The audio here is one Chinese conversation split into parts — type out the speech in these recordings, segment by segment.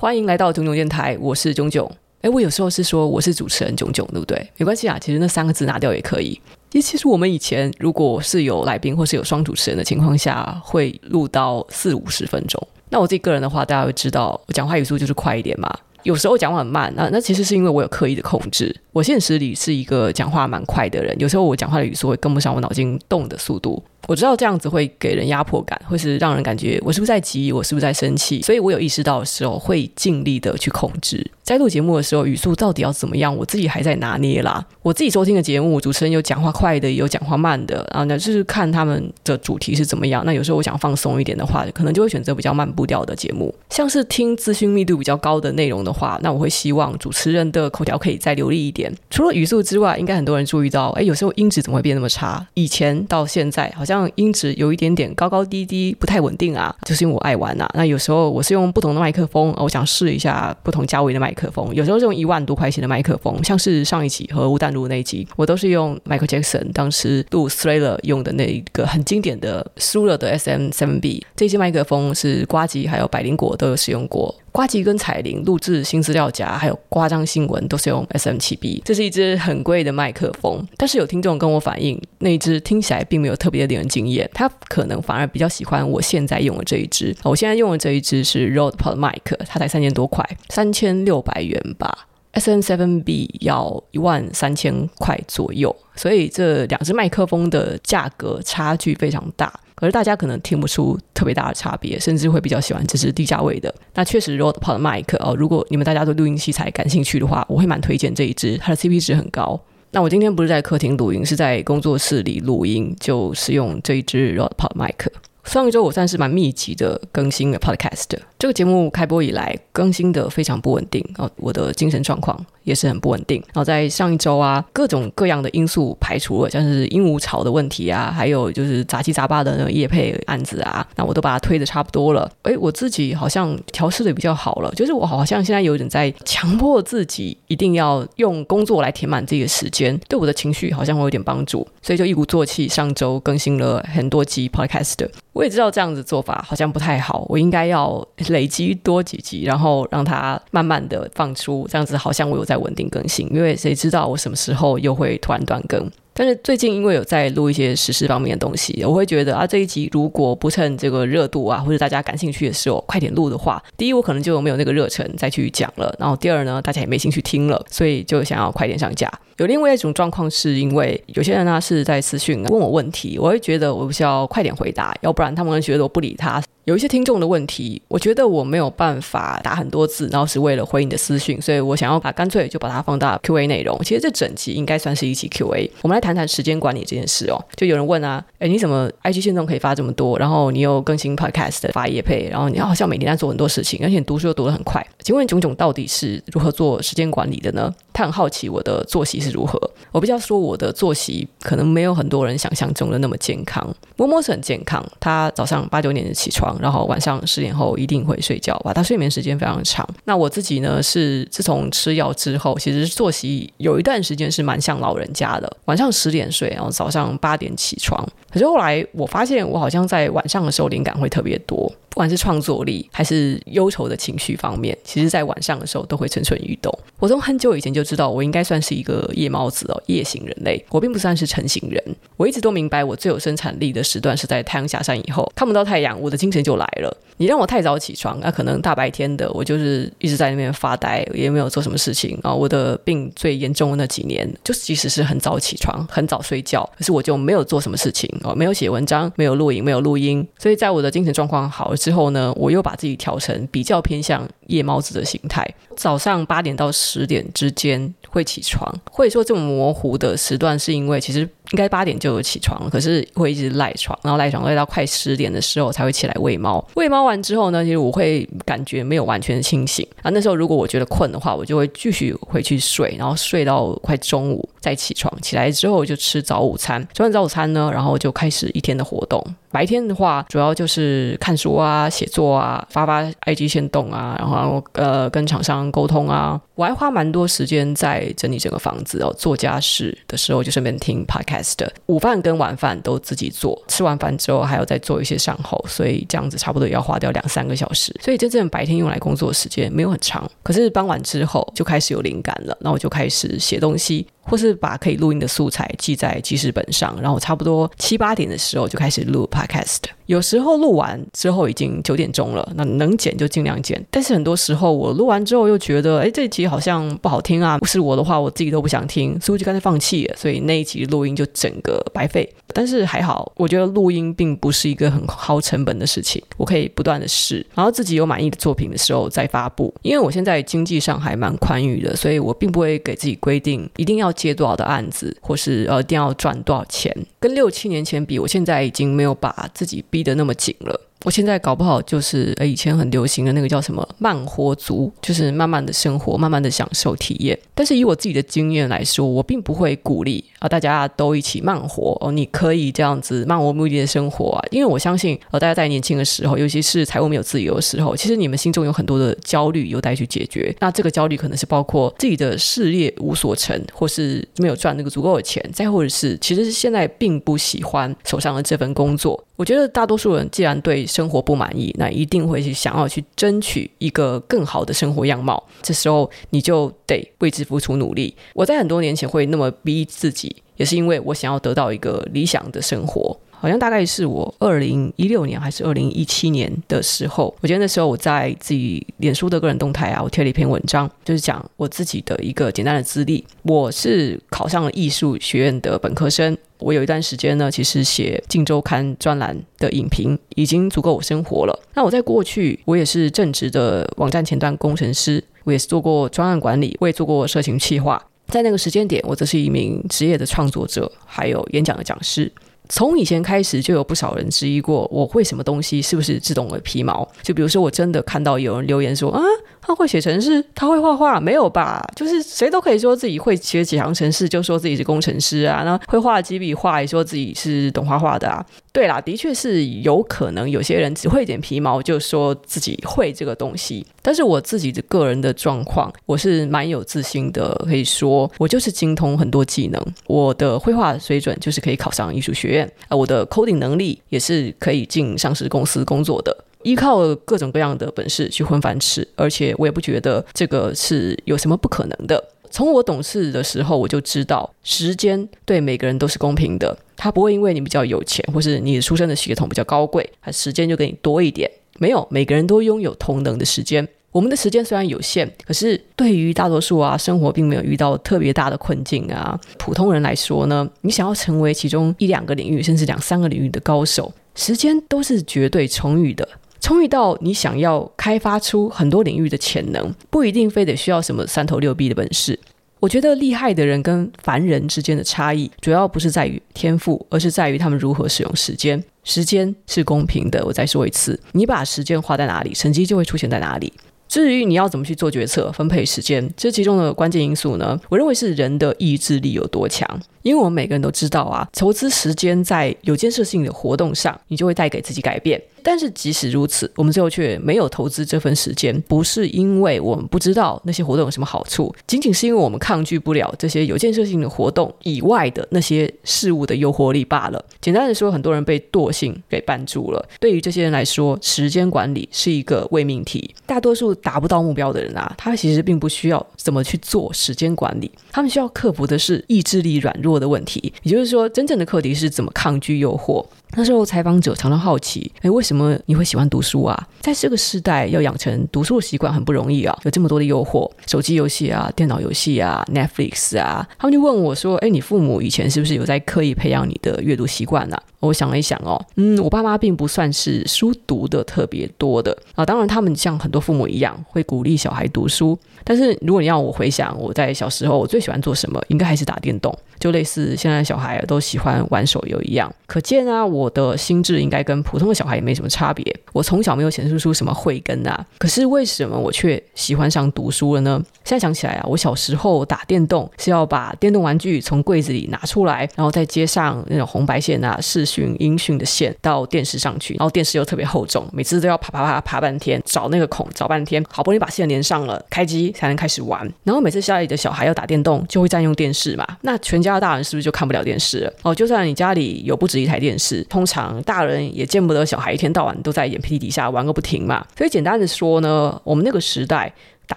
欢迎来到囧囧电台，我是囧囧。哎，我有时候是说我是主持人囧囧，对不对？没关系啊，其实那三个字拿掉也可以。其实我们以前如果是有来宾或是有双主持人的情况下，会录到四五十分钟。那我自己个人的话，大家会知道，我讲话语速就是快一点嘛。有时候讲话很慢，那那其实是因为我有刻意的控制。我现实里是一个讲话蛮快的人，有时候我讲话的语速会跟不上我脑筋动的速度。我知道这样子会给人压迫感，会是让人感觉我是不是在急，我是不是在生气，所以我有意识到的时候会尽力的去控制。在录节目的时候，语速到底要怎么样，我自己还在拿捏啦。我自己收听的节目，主持人有讲话快的，有讲话慢的啊，那就是看他们的主题是怎么样。那有时候我想放松一点的话，可能就会选择比较慢步调的节目。像是听资讯密度比较高的内容的话，那我会希望主持人的口条可以再流利一点。除了语速之外，应该很多人注意到，哎，有时候音质怎么会变那么差？以前到现在，好像音质有一点点高高低低，不太稳定啊。就是因为我爱玩啊。那有时候我是用不同的麦克风，我想试一下不同价位的麦克风。有时候是用一万多块钱的麦克风，像是上一期和吴淡如那一集，我都是用 Michael Jackson 当时录 Thriller 用的那一个很经典的 Shure 的 SM7B。这些麦克风是呱吉还有百灵果都有使用过。呱吉跟彩铃录制新资料夹，还有夸张新闻都是用 SM7B，这是一支很贵的麦克风。但是有听众跟我反映，那一支听起来并没有特别令人惊艳，他可能反而比较喜欢我现在用的这一支。我现在用的这一支是 r o a d p o d Mic，它才三千多块，三千六百元吧。SM7B 要一万三千块左右，所以这两支麦克风的价格差距非常大。可是大家可能听不出特别大的差别，甚至会比较喜欢这支低价位的。那确实，Rode PodMic 哦，如果你们大家对录音器材感兴趣的话，我会蛮推荐这一支，它的 CP 值很高。那我今天不是在客厅录音，是在工作室里录音，就是用这一支 Rode PodMic。上一周我算是蛮密集的更新的 Podcast，这个节目开播以来更新的非常不稳定啊，我的精神状况。也是很不稳定。然后在上一周啊，各种各样的因素排除了，像是鹦鹉巢的问题啊，还有就是杂七杂八的那个业配案子啊，那我都把它推得差不多了。诶，我自己好像调试的比较好了，就是我好像现在有点在强迫自己一定要用工作来填满自己的时间，对我的情绪好像会有点帮助，所以就一鼓作气，上周更新了很多集 Podcast。我也知道这样子做法好像不太好，我应该要累积多几集，然后让它慢慢的放出，这样子好像我有在。稳定更新，因为谁知道我什么时候又会突然断更？但是最近因为有在录一些时事方面的东西，我会觉得啊，这一集如果不趁这个热度啊，或者大家感兴趣的时候快点录的话，第一我可能就没有那个热忱再去讲了，然后第二呢，大家也没兴趣听了，所以就想要快点上架。有另外一种状况是因为有些人呢是在私讯问我问题，我会觉得我必须要快点回答，要不然他们会觉得我不理他。有一些听众的问题，我觉得我没有办法打很多字，然后是为了回你的私讯，所以我想要把干脆就把它放大 Q&A 内容。其实这整集应该算是一期 Q&A。我们来谈谈时间管理这件事哦。就有人问啊，诶，你怎么 IG 线动可以发这么多？然后你又更新 Podcast 发夜配，然后你好像每天在做很多事情，而且你读书又读得很快。请问炯炯到底是如何做时间管理的呢？他很好奇我的作息是如何。我比较说我的作息可能没有很多人想象中的那么健康。摸摸是很健康，他早上八九点就起床，然后晚上十点后一定会睡觉吧，他睡眠时间非常长。那我自己呢，是自从吃药之后，其实作息有一段时间是蛮像老人家的，晚上十点睡，然后早上八点起床。可是后来我发现，我好像在晚上的时候灵感会特别多。不管是创作力还是忧愁的情绪方面，其实在晚上的时候都会蠢蠢欲动。我从很久以前就知道，我应该算是一个夜猫子哦，夜行人类。我并不算是晨行人。我一直都明白，我最有生产力的时段是在太阳下山以后，看不到太阳，我的精神就来了。你让我太早起床，那可能大白天的我就是一直在那边发呆，也没有做什么事情啊。我的病最严重的那几年，就是即使是很早起床、很早睡觉，可是我就没有做什么事情哦，没有写文章，没有录影，没有录音。所以在我的精神状况好之后呢，我又把自己调成比较偏向夜猫子的形态，早上八点到十点之间会起床。会说这么模糊的时段，是因为其实。应该八点就有起床了，可是会一直赖床，然后赖床赖到快十点的时候才会起来喂猫。喂猫完之后呢，其实我会感觉没有完全清醒啊。那时候如果我觉得困的话，我就会继续回去睡，然后睡到快中午再起床。起来之后就吃早午餐，吃完早午餐呢，然后就开始一天的活动。白天的话，主要就是看书啊、写作啊、发发 IG 限动啊，然后然后呃跟厂商沟通啊。我还花蛮多时间在整理整个房子哦，做家事的时候就顺便听 podcast。午饭跟晚饭都自己做，吃完饭之后还要再做一些善后，所以这样子差不多也要花掉两三个小时。所以真正白天用来工作的时间没有很长，可是傍晚之后就开始有灵感了，那我就开始写东西。或是把可以录音的素材记在记事本上，然后差不多七八点的时候就开始录 podcast。有时候录完之后已经九点钟了，那能剪就尽量剪。但是很多时候我录完之后又觉得，哎，这集好像不好听啊，不是我的话我自己都不想听，所以我就干脆放弃了。所以那一集录音就整个白费。但是还好，我觉得录音并不是一个很耗成本的事情，我可以不断的试，然后自己有满意的作品的时候再发布。因为我现在经济上还蛮宽裕的，所以我并不会给自己规定一定要。接多少的案子，或是呃，一定要赚多少钱？跟六七年前比，我现在已经没有把自己逼得那么紧了。我现在搞不好就是诶，以前很流行的那个叫什么慢活族，就是慢慢的生活，慢慢的享受体验。但是以我自己的经验来说，我并不会鼓励啊，大家都一起慢活哦。你可以这样子漫无目的的生活啊，因为我相信呃，大家在年轻的时候，尤其是财务没有自由的时候，其实你们心中有很多的焦虑有待去解决。那这个焦虑可能是包括自己的事业无所成，或是没有赚那个足够的钱，再或者是其实是现在并不喜欢手上的这份工作。我觉得大多数人既然对生活不满意，那一定会去想要去争取一个更好的生活样貌。这时候你就得为之付出努力。我在很多年前会那么逼自己，也是因为我想要得到一个理想的生活。好像大概是我二零一六年还是二零一七年的时候，我觉得那时候我在自己脸书的个人动态啊，我贴了一篇文章，就是讲我自己的一个简单的资历。我是考上了艺术学院的本科生。我有一段时间呢，其实写《镜周刊》专栏的影评已经足够我生活了。那我在过去，我也是正职的网站前端工程师，我也是做过专案管理，我也做过社群企划。在那个时间点，我则是一名职业的创作者，还有演讲的讲师。从以前开始，就有不少人质疑过我会什么东西是不是自动的皮毛。就比如说，我真的看到有人留言说啊。他会写程式，他会画画，没有吧？就是谁都可以说自己会写几行程式，就说自己是工程师啊。那会画几笔画，也说自己是懂画画的啊。对啦，的确是有可能有些人只会点皮毛，就说自己会这个东西。但是我自己的个人的状况，我是蛮有自信的，可以说我就是精通很多技能。我的绘画水准就是可以考上艺术学院啊，我的 coding 能力也是可以进上市公司工作的。依靠各种各样的本事去混饭吃，而且我也不觉得这个是有什么不可能的。从我懂事的时候，我就知道时间对每个人都是公平的，他不会因为你比较有钱，或是你出生的血统比较高贵，他时间就给你多一点。没有，每个人都拥有同等的时间。我们的时间虽然有限，可是对于大多数啊，生活并没有遇到特别大的困境啊，普通人来说呢，你想要成为其中一两个领域，甚至两三个领域的高手，时间都是绝对充裕的。充裕到你想要开发出很多领域的潜能，不一定非得需要什么三头六臂的本事。我觉得厉害的人跟凡人之间的差异，主要不是在于天赋，而是在于他们如何使用时间。时间是公平的，我再说一次，你把时间花在哪里，成绩就会出现在哪里。至于你要怎么去做决策、分配时间，这其中的关键因素呢，我认为是人的意志力有多强。因为我们每个人都知道啊，投资时间在有建设性的活动上，你就会带给自己改变。但是即使如此，我们最后却没有投资这份时间，不是因为我们不知道那些活动有什么好处，仅仅是因为我们抗拒不了这些有建设性的活动以外的那些事物的诱惑力罢了。简单的说，很多人被惰性给绊住了。对于这些人来说，时间管理是一个伪命题。大多数达不到目标的人啊，他其实并不需要怎么去做时间管理，他们需要克服的是意志力软弱的问题。也就是说，真正的课题是怎么抗拒诱惑。那时候，采访者常常好奇：诶，为什么你会喜欢读书啊？在这个时代，要养成读书的习惯很不容易啊，有这么多的诱惑，手机游戏啊、电脑游戏啊、Netflix 啊。他们就问我说：“诶，你父母以前是不是有在刻意培养你的阅读习惯呢？”我想了一想哦，嗯，我爸妈并不算是书读的特别多的啊。当然，他们像很多父母一样会鼓励小孩读书，但是如果你要我回想我在小时候，我最喜欢做什么，应该还是打电动，就类似现在小孩都喜欢玩手游一样。可见啊，我的心智应该跟普通的小孩也没什么差别。我从小没有显示出什么慧根啊，可是为什么我却喜欢上读书了呢？现在想起来啊，我小时候打电动是要把电动玩具从柜子里拿出来，然后再接上那种红白线啊，试。讯、音讯的线到电视上去，然后电视又特别厚重，每次都要爬爬爬爬半天，找那个孔找半天，好不容易把线连上了，开机才能开始玩。然后每次家里的小孩要打电动，就会占用电视嘛，那全家的大人是不是就看不了电视了？哦，就算你家里有不止一台电视，通常大人也见不得小孩一天到晚都在眼皮底下玩个不停嘛。所以简单的说呢，我们那个时代。打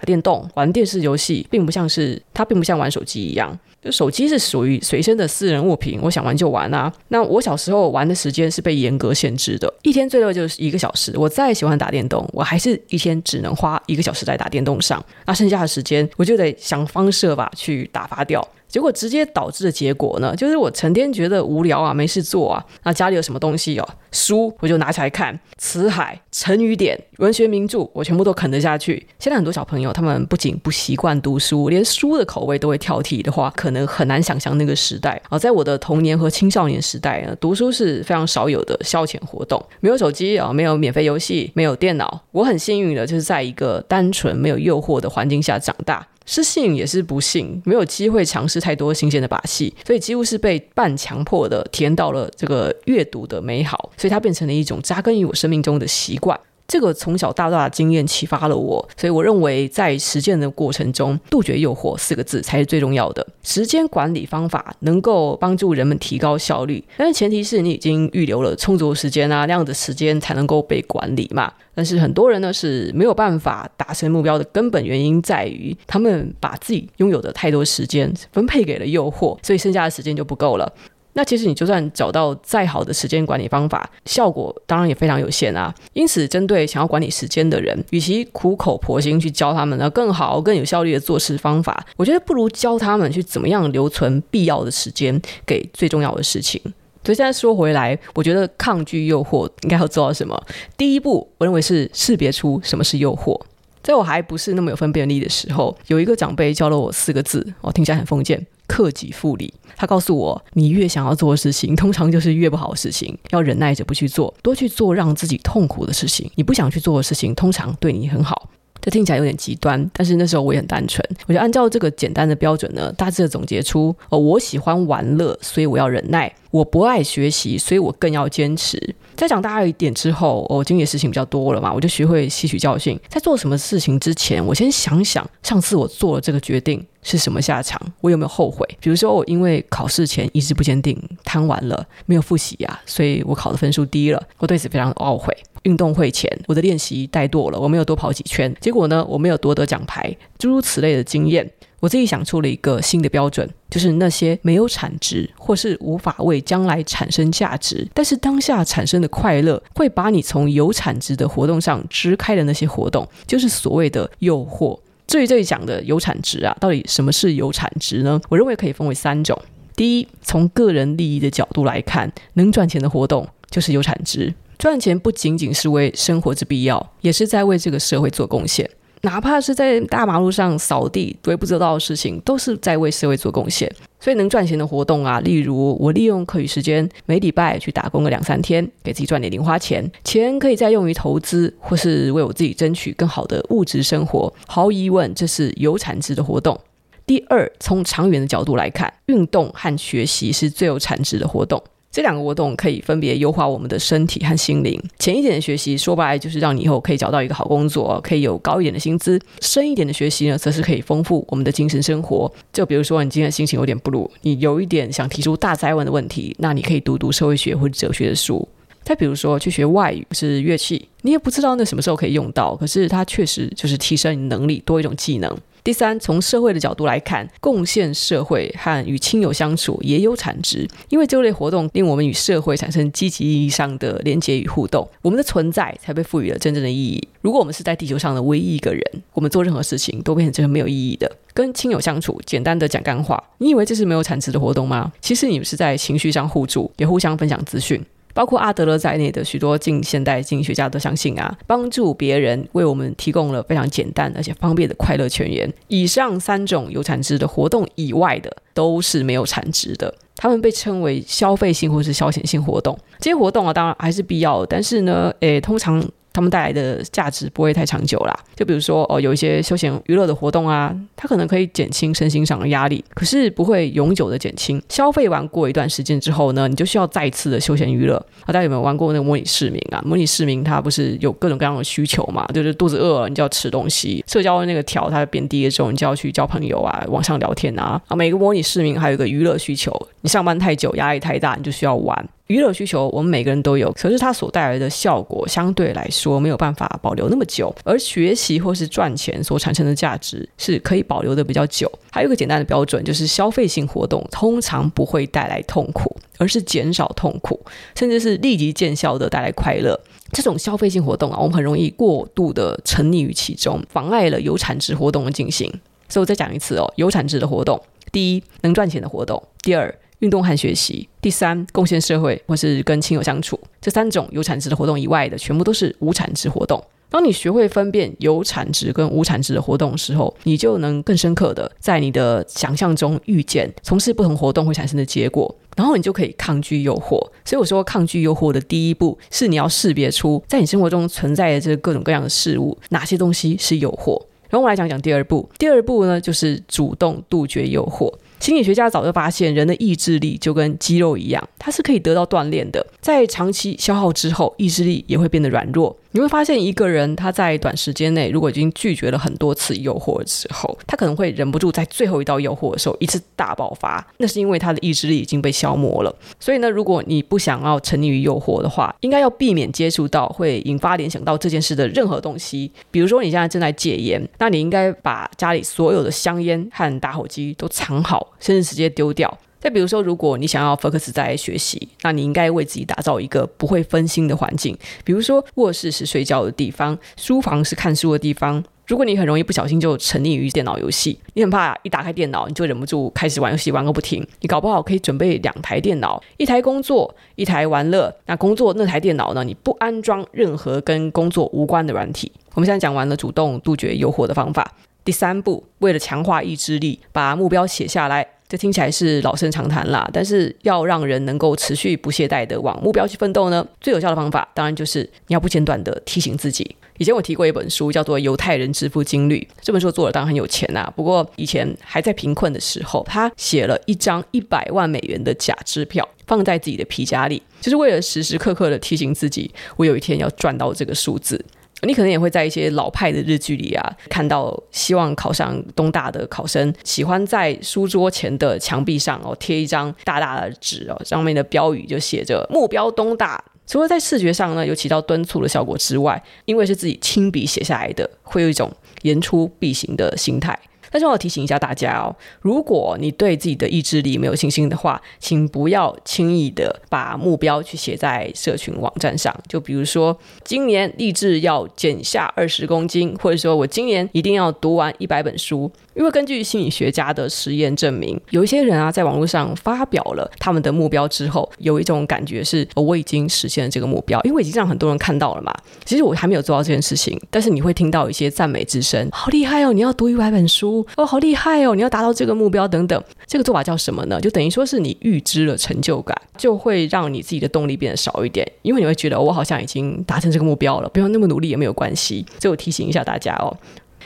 电动、玩电视游戏，并不像是它，并不像玩手机一样。就手机是属于随身的私人物品，我想玩就玩啊。那我小时候玩的时间是被严格限制的，一天最多就是一个小时。我再喜欢打电动，我还是一天只能花一个小时在打电动上。那剩下的时间，我就得想方设法去打发掉。结果直接导致的结果呢，就是我成天觉得无聊啊，没事做啊。那家里有什么东西哦，书我就拿起来看，辞海、成语典、文学名著，我全部都啃得下去。现在很多小朋友，他们不仅不习惯读书，连书的口味都会挑剔的话，可能很难想象那个时代啊。在我的童年和青少年时代呢，读书是非常少有的消遣活动，没有手机啊，没有免费游戏，没有电脑。我很幸运的，就是在一个单纯没有诱惑的环境下长大。失信也是不幸，没有机会尝试太多新鲜的把戏，所以几乎是被半强迫的体验到了这个阅读的美好，所以它变成了一种扎根于我生命中的习惯。这个从小到大的经验启发了我，所以我认为在实践的过程中，杜绝诱惑四个字才是最重要的。时间管理方法能够帮助人们提高效率，但是前提是你已经预留了充足的时间啊，那样的时间才能够被管理嘛。但是很多人呢是没有办法达成目标的根本原因在于，他们把自己拥有的太多时间分配给了诱惑，所以剩下的时间就不够了。那其实你就算找到再好的时间管理方法，效果当然也非常有限啊。因此，针对想要管理时间的人，与其苦口婆心去教他们呢更好、更有效率的做事方法，我觉得不如教他们去怎么样留存必要的时间给最重要的事情。所以现在说回来，我觉得抗拒诱惑应该要做到什么？第一步，我认为是识别出什么是诱惑。在我还不是那么有分辨力的时候，有一个长辈教了我四个字，我听起来很封建。克己复礼，他告诉我，你越想要做的事情，通常就是越不好的事情。要忍耐着不去做，多去做让自己痛苦的事情。你不想去做的事情，通常对你很好。这听起来有点极端，但是那时候我也很单纯。我就按照这个简单的标准呢，大致的总结出：哦，我喜欢玩乐，所以我要忍耐；我不爱学习，所以我更要坚持。再长大一点之后，我经历的事情比较多了嘛，我就学会吸取教训。在做什么事情之前，我先想想上次我做了这个决定是什么下场，我有没有后悔？比如说，我因为考试前意志不坚定，贪玩了，没有复习啊，所以我考的分数低了，我对此非常懊悔。运动会前，我的练习怠惰了，我没有多跑几圈，结果呢，我没有夺得奖牌，诸如此类的经验，我自己想出了一个新的标准，就是那些没有产值或是无法为将来产生价值，但是当下产生的快乐会把你从有产值的活动上支开的那些活动，就是所谓的诱惑。至于这里讲的有产值啊，到底什么是有产值呢？我认为可以分为三种。第一，从个人利益的角度来看，能赚钱的活动就是有产值。赚钱不仅仅是为生活之必要，也是在为这个社会做贡献。哪怕是在大马路上扫地、微不足道的事情，都是在为社会做贡献。所以能赚钱的活动啊，例如我利用课余时间，每礼拜去打工个两三天，给自己赚点零花钱，钱可以再用于投资，或是为我自己争取更好的物质生活。毫无疑问，这是有产值的活动。第二，从长远的角度来看，运动和学习是最有产值的活动。这两个活动可以分别优化我们的身体和心灵。浅一点的学习，说白就是让你以后可以找到一个好工作，可以有高一点的薪资；深一点的学习呢，则是可以丰富我们的精神生活。就比如说，你今天心情有点不如，你有一点想提出大灾问的问题，那你可以读读社会学或者哲学的书。再比如说，去学外语是乐器，你也不知道那什么时候可以用到，可是它确实就是提升你能力，多一种技能。第三，从社会的角度来看，贡献社会和与亲友相处也有产值，因为这类活动令我们与社会产生积极意义上的连接与互动，我们的存在才被赋予了真正的意义。如果我们是在地球上的唯一一个人，我们做任何事情都变成这个没有意义的。跟亲友相处，简单的讲干话，你以为这是没有产值的活动吗？其实你们是在情绪上互助，也互相分享资讯。包括阿德勒在内的许多近现代经济学家都相信啊，帮助别人为我们提供了非常简单而且方便的快乐泉源。以上三种有产值的活动以外的，都是没有产值的。他们被称为消费性或是消遣性活动。这些活动啊，当然还是必要的，但是呢，诶，通常他们带来的价值不会太长久啦。就比如说哦，有一些休闲娱乐的活动啊，它可能可以减轻身心上的压力，可是不会永久的减轻。消费完过一段时间之后呢，你就需要再次的休闲娱乐。大家有没有玩过那个模拟市民啊？模拟市民它不是有各种各样的需求嘛？就是肚子饿了，你就要吃东西；社交的那个条它变低了之后，你就要去交朋友啊，网上聊天啊。啊，每个模拟市民还有一个娱乐需求，你上班太久，压力太大，你就需要玩。娱乐需求我们每个人都有，可是它所带来的效果相对来说没有办法保留那么久，而学习或是赚钱所产生的价值是可以保留的比较久。还有一个简单的标准，就是消费性活动通常不会带来痛苦，而是减少痛苦，甚至是立即见效的带来快乐。这种消费性活动啊，我们很容易过度的沉溺于其中，妨碍了有产值活动的进行。所以我再讲一次哦，有产值的活动，第一，能赚钱的活动，第二，运动和学习，第三，贡献社会或是跟亲友相处，这三种有产值的活动以外的，全部都是无产值活动。当你学会分辨有产值跟无产值的活动的时候，你就能更深刻的在你的想象中预见从事不同活动会产生的结果，然后你就可以抗拒诱惑。所以我说，抗拒诱惑的第一步是你要识别出在你生活中存在的这各种各样的事物，哪些东西是诱惑。然后我来讲讲第二步，第二步呢就是主动杜绝诱惑。心理学家早就发现，人的意志力就跟肌肉一样，它是可以得到锻炼的。在长期消耗之后，意志力也会变得软弱。你会发现，一个人他在短时间内如果已经拒绝了很多次诱惑之后，他可能会忍不住在最后一道诱惑的时候一次大爆发。那是因为他的意志力已经被消磨了。所以呢，如果你不想要沉溺于诱惑的话，应该要避免接触到会引发联想到这件事的任何东西。比如说，你现在正在戒烟，那你应该把家里所有的香烟和打火机都藏好，甚至直接丢掉。再比如说，如果你想要 focus 在学习，那你应该为自己打造一个不会分心的环境。比如说，卧室是睡觉的地方，书房是看书的地方。如果你很容易不小心就沉溺于电脑游戏，你很怕一打开电脑你就忍不住开始玩游戏，玩个不停。你搞不好可以准备两台电脑，一台工作，一台玩乐。那工作那台电脑呢？你不安装任何跟工作无关的软体。我们现在讲完了主动杜绝诱惑的方法。第三步，为了强化意志力，把目标写下来。这听起来是老生常谈啦，但是要让人能够持续不懈怠地往目标去奋斗呢，最有效的方法当然就是你要不间断地提醒自己。以前我提过一本书，叫做《犹太人致富经历》，这本书作者当然很有钱呐，不过以前还在贫困的时候，他写了一张一百万美元的假支票，放在自己的皮夹里，就是为了时时刻刻的提醒自己，我有一天要赚到这个数字。你可能也会在一些老派的日剧里啊，看到希望考上东大的考生喜欢在书桌前的墙壁上哦贴一张大大的纸哦，上面的标语就写着“目标东大”。除了在视觉上呢有起到敦促的效果之外，因为是自己亲笔写下来的，会有一种言出必行的心态。但是我要提醒一下大家哦，如果你对自己的意志力没有信心的话，请不要轻易的把目标去写在社群网站上。就比如说，今年立志要减下二十公斤，或者说我今年一定要读完一百本书。因为根据心理学家的实验证明，有一些人啊，在网络上发表了他们的目标之后，有一种感觉是，我已经实现了这个目标，因为已经让很多人看到了嘛。其实我还没有做到这件事情，但是你会听到一些赞美之声，好厉害哦！你要读一百本书哦，好厉害哦！你要达到这个目标等等。这个做法叫什么呢？就等于说是你预知了成就感，就会让你自己的动力变得少一点，因为你会觉得，我好像已经达成这个目标了，不用那么努力也没有关系。所以我提醒一下大家哦。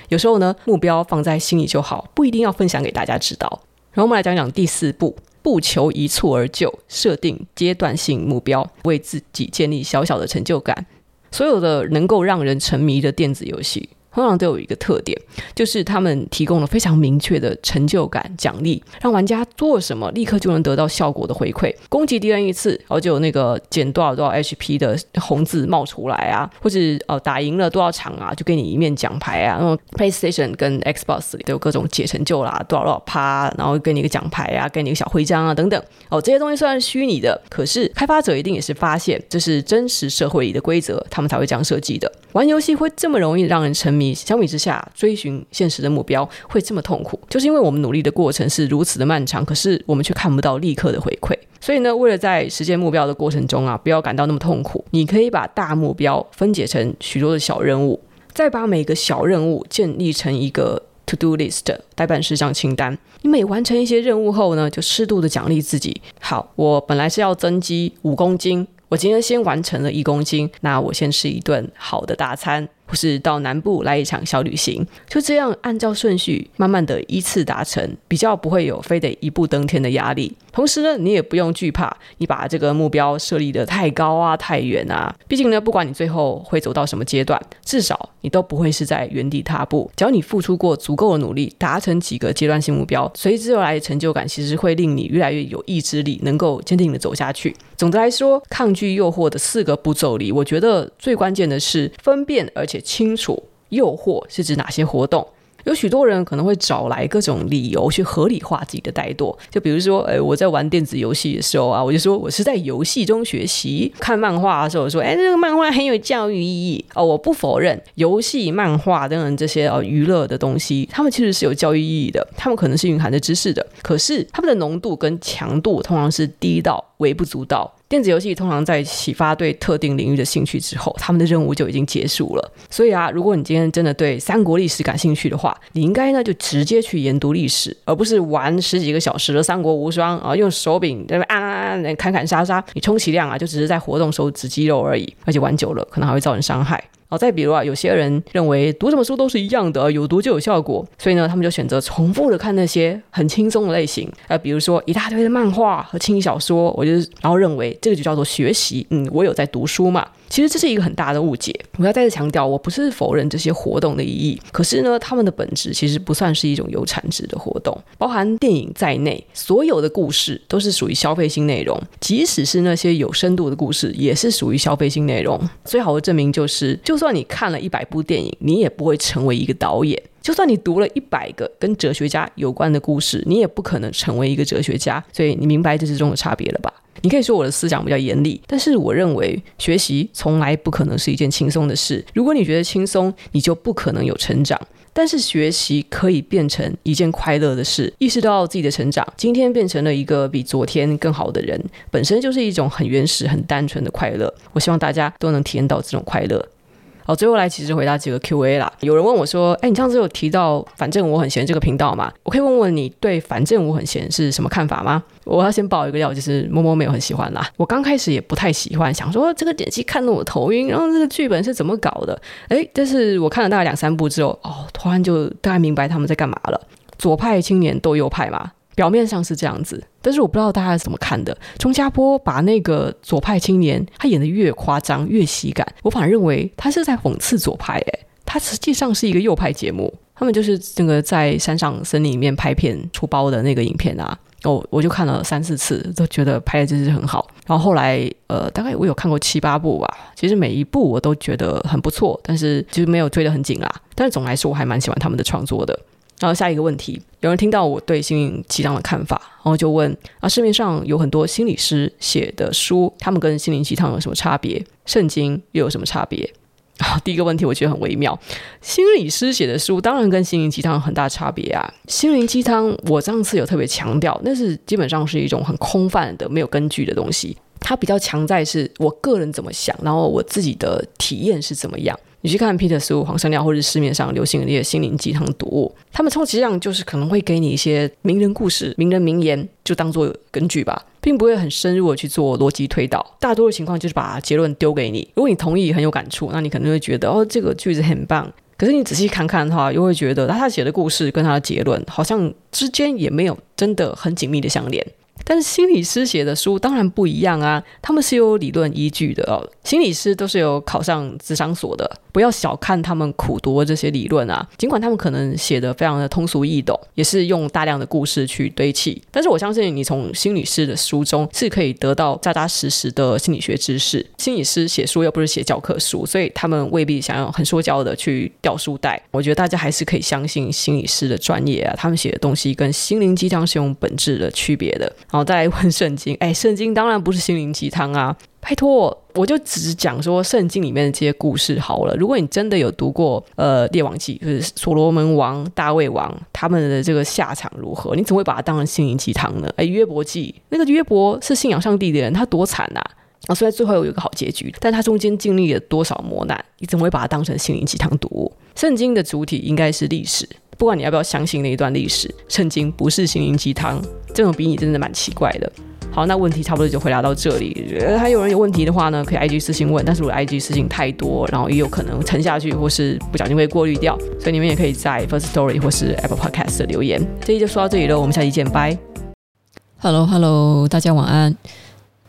有时候呢，目标放在心里就好，不一定要分享给大家知道。然后我们来讲讲第四步，不求一蹴而就，设定阶段性目标，为自己建立小小的成就感。所有的能够让人沉迷的电子游戏，通常都有一个特点，就是他们提供了非常明确的成就感奖励，让玩家做什么立刻就能得到效果的回馈。攻击敌人一次，然后就有那个减多少多少 HP 的红字冒出来啊，或者哦打赢了多少场啊，就给你一面奖牌啊。然后 PlayStation 跟 Xbox 里都有各种解成就啦，多少多少趴，然后给你一个奖牌啊，给你一个小徽章啊等等。哦，这些东西虽然是虚拟的，可是开发者一定也是发现这是真实社会里的规则，他们才会这样设计的。玩游戏会这么容易让人沉迷。你相比之下，追寻现实的目标会这么痛苦，就是因为我们努力的过程是如此的漫长，可是我们却看不到立刻的回馈。所以呢，为了在实现目标的过程中啊，不要感到那么痛苦，你可以把大目标分解成许多的小任务，再把每个小任务建立成一个 to do list 待办事项清单。你每完成一些任务后呢，就适度的奖励自己。好，我本来是要增肌五公斤。我今天先完成了一公斤，那我先吃一顿好的大餐。或是到南部来一场小旅行，就这样按照顺序慢慢的依次达成，比较不会有非得一步登天的压力。同时呢，你也不用惧怕你把这个目标设立得太高啊、太远啊。毕竟呢，不管你最后会走到什么阶段，至少你都不会是在原地踏步。只要你付出过足够的努力，达成几个阶段性目标，随之而来的成就感，其实会令你越来越有意志力，能够坚定的走下去。总的来说，抗拒诱惑的四个步骤里，我觉得最关键的是分辨，而且。清楚诱惑是指哪些活动？有许多人可能会找来各种理由去合理化自己的怠惰，就比如说，哎，我在玩电子游戏的时候啊，我就说我是在游戏中学习；看漫画的时候，我说，哎，这个漫画很有教育意义哦。我不否认游戏、漫画等等这些哦娱乐的东西，他们其实是有教育意义的，他们可能是蕴含着知识的，可是他们的浓度跟强度通常是低到微不足道。电子游戏通常在启发对特定领域的兴趣之后，他们的任务就已经结束了。所以啊，如果你今天真的对三国历史感兴趣的话，你应该呢就直接去研读历史，而不是玩十几个小时的《三国无双》啊，用手柄在那按按按砍砍杀杀，你充其量啊就只是在活动手指肌肉而已，而且玩久了可能还会造成伤害。好，再比如啊，有些人认为读什么书都是一样的，有读就有效果，所以呢，他们就选择重复的看那些很轻松的类型，呃，比如说一大堆的漫画和轻小说，我就然后认为这个就叫做学习，嗯，我有在读书嘛。其实这是一个很大的误解。我要再次强调，我不是否认这些活动的意义，可是呢，他们的本质其实不算是一种有产值的活动。包含电影在内，所有的故事都是属于消费性内容，即使是那些有深度的故事，也是属于消费性内容。最好的证明就是，就算你看了一百部电影，你也不会成为一个导演；就算你读了一百个跟哲学家有关的故事，你也不可能成为一个哲学家。所以，你明白这之中的差别了吧？你可以说我的思想比较严厉，但是我认为学习从来不可能是一件轻松的事。如果你觉得轻松，你就不可能有成长。但是学习可以变成一件快乐的事，意识到自己的成长，今天变成了一个比昨天更好的人，本身就是一种很原始、很单纯的快乐。我希望大家都能体验到这种快乐。好，最后来其实回答几个 Q&A 啦。有人问我说：“哎，你上次有提到‘反正我很闲’这个频道吗？我可以问问你对‘反正我很闲’是什么看法吗？”我要先爆一个料，就是摸摸没有很喜欢啦。我刚开始也不太喜欢，想说这个点击看得我头晕，然后这个剧本是怎么搞的？哎，但是我看了大概两三部之后，哦，突然就大概明白他们在干嘛了。左派青年斗右派嘛。表面上是这样子，但是我不知道大家是怎么看的。钟家波把那个左派青年，他演得越夸张越喜感，我反而认为他是在讽刺左派。诶，他实际上是一个右派节目。他们就是那个在山上森林里面拍片出包的那个影片啊。哦，我就看了三四次，都觉得拍的真是很好。然后后来，呃，大概我有看过七八部吧。其实每一部我都觉得很不错，但是就是没有追得很紧啦。但是总来说，我还蛮喜欢他们的创作的。然后下一个问题，有人听到我对心灵鸡汤的看法，然后就问：啊，市面上有很多心理师写的书，他们跟心灵鸡汤有什么差别？圣经又有什么差别？啊，第一个问题我觉得很微妙。心理师写的书当然跟心灵鸡汤有很大差别啊。心灵鸡汤我上次有特别强调，那是基本上是一种很空泛的、没有根据的东西。它比较强在是我个人怎么想，然后我自己的体验是怎么样。你去看 Peter 书、黄山料，或者市面上流行的那些心灵鸡汤读物，他们充其量就是可能会给你一些名人故事、名人名言，就当做根据吧，并不会很深入的去做逻辑推导。大多数情况就是把结论丢给你。如果你同意，很有感触，那你可能会觉得哦，这个句子很棒。可是你仔细看看的话，又会觉得他他写的故事跟他的结论好像之间也没有真的很紧密的相连。但是心理师写的书当然不一样啊，他们是有理论依据的哦。心理师都是有考上智商所的，不要小看他们苦读的这些理论啊。尽管他们可能写的非常的通俗易懂，也是用大量的故事去堆砌，但是我相信你从心理师的书中是可以得到扎扎实实的心理学知识。心理师写书又不是写教科书，所以他们未必想要很说教的去掉书袋。我觉得大家还是可以相信心理师的专业啊，他们写的东西跟心灵鸡汤是有本质的区别的。然后再来问圣经，哎，圣经当然不是心灵鸡汤啊！拜托，我就只讲说圣经里面的这些故事好了。如果你真的有读过呃《列王记》，就是所罗门王、大卫王他们的这个下场如何，你怎么会把它当成心灵鸡汤呢？哎，《约伯记》那个约伯是信仰上帝的人，他多惨呐！啊，虽然最后有一个好结局，但他中间经历了多少磨难，你怎么会把它当成心灵鸡汤读？圣经的主体应该是历史。不管你要不要相信那一段历史，圣经不是心灵鸡汤，这种比拟真的蛮奇怪的。好，那问题差不多就回答到这里。还有人有问题的话呢，可以 IG 私信问，但是如果 IG 私信太多，然后也有可能沉下去，或是不小心被过滤掉，所以你们也可以在 First Story 或是 Apple Podcast 留言。这期就说到这里了，我们下期见，拜。Hello，Hello，大家晚安。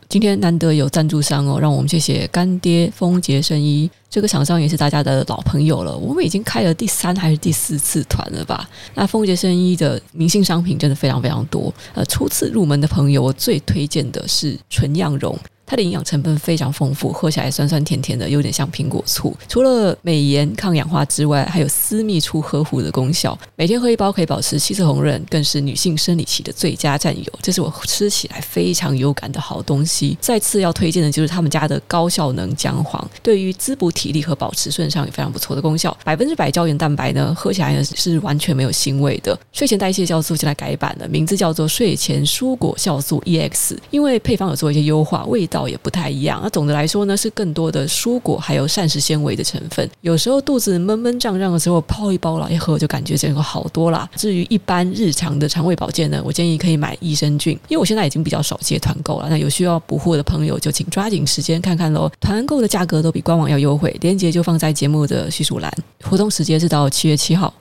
今天难得有赞助商哦，让我们谢谢干爹丰杰生衣。这个厂商也是大家的老朋友了，我们已经开了第三还是第四次团了吧？那丰杰生衣的明星商品真的非常非常多。呃，初次入门的朋友，我最推荐的是纯羊绒。它的营养成分非常丰富，喝起来酸酸甜甜的，有点像苹果醋。除了美颜抗氧化之外，还有私密处呵护的功效。每天喝一包可以保持气色红润，更是女性生理期的最佳战友。这是我吃起来非常有感的好东西。再次要推荐的就是他们家的高效能姜黄，对于滋补体力和保持顺畅有非常不错的功效。百分之百胶原蛋白呢，喝起来呢是完全没有腥味的。睡前代谢酵素现在改版了，名字叫做睡前蔬果酵素 EX，因为配方有做一些优化，味道道。也不太一样。那总的来说呢，是更多的蔬果还有膳食纤维的成分。有时候肚子闷闷胀胀的时候，泡一包来一喝，就感觉整个好多啦。至于一般日常的肠胃保健呢，我建议可以买益生菌，因为我现在已经比较少接团购了。那有需要补货的朋友，就请抓紧时间看看喽。团购的价格都比官网要优惠，链接就放在节目的叙述栏。活动时间是到七月七号。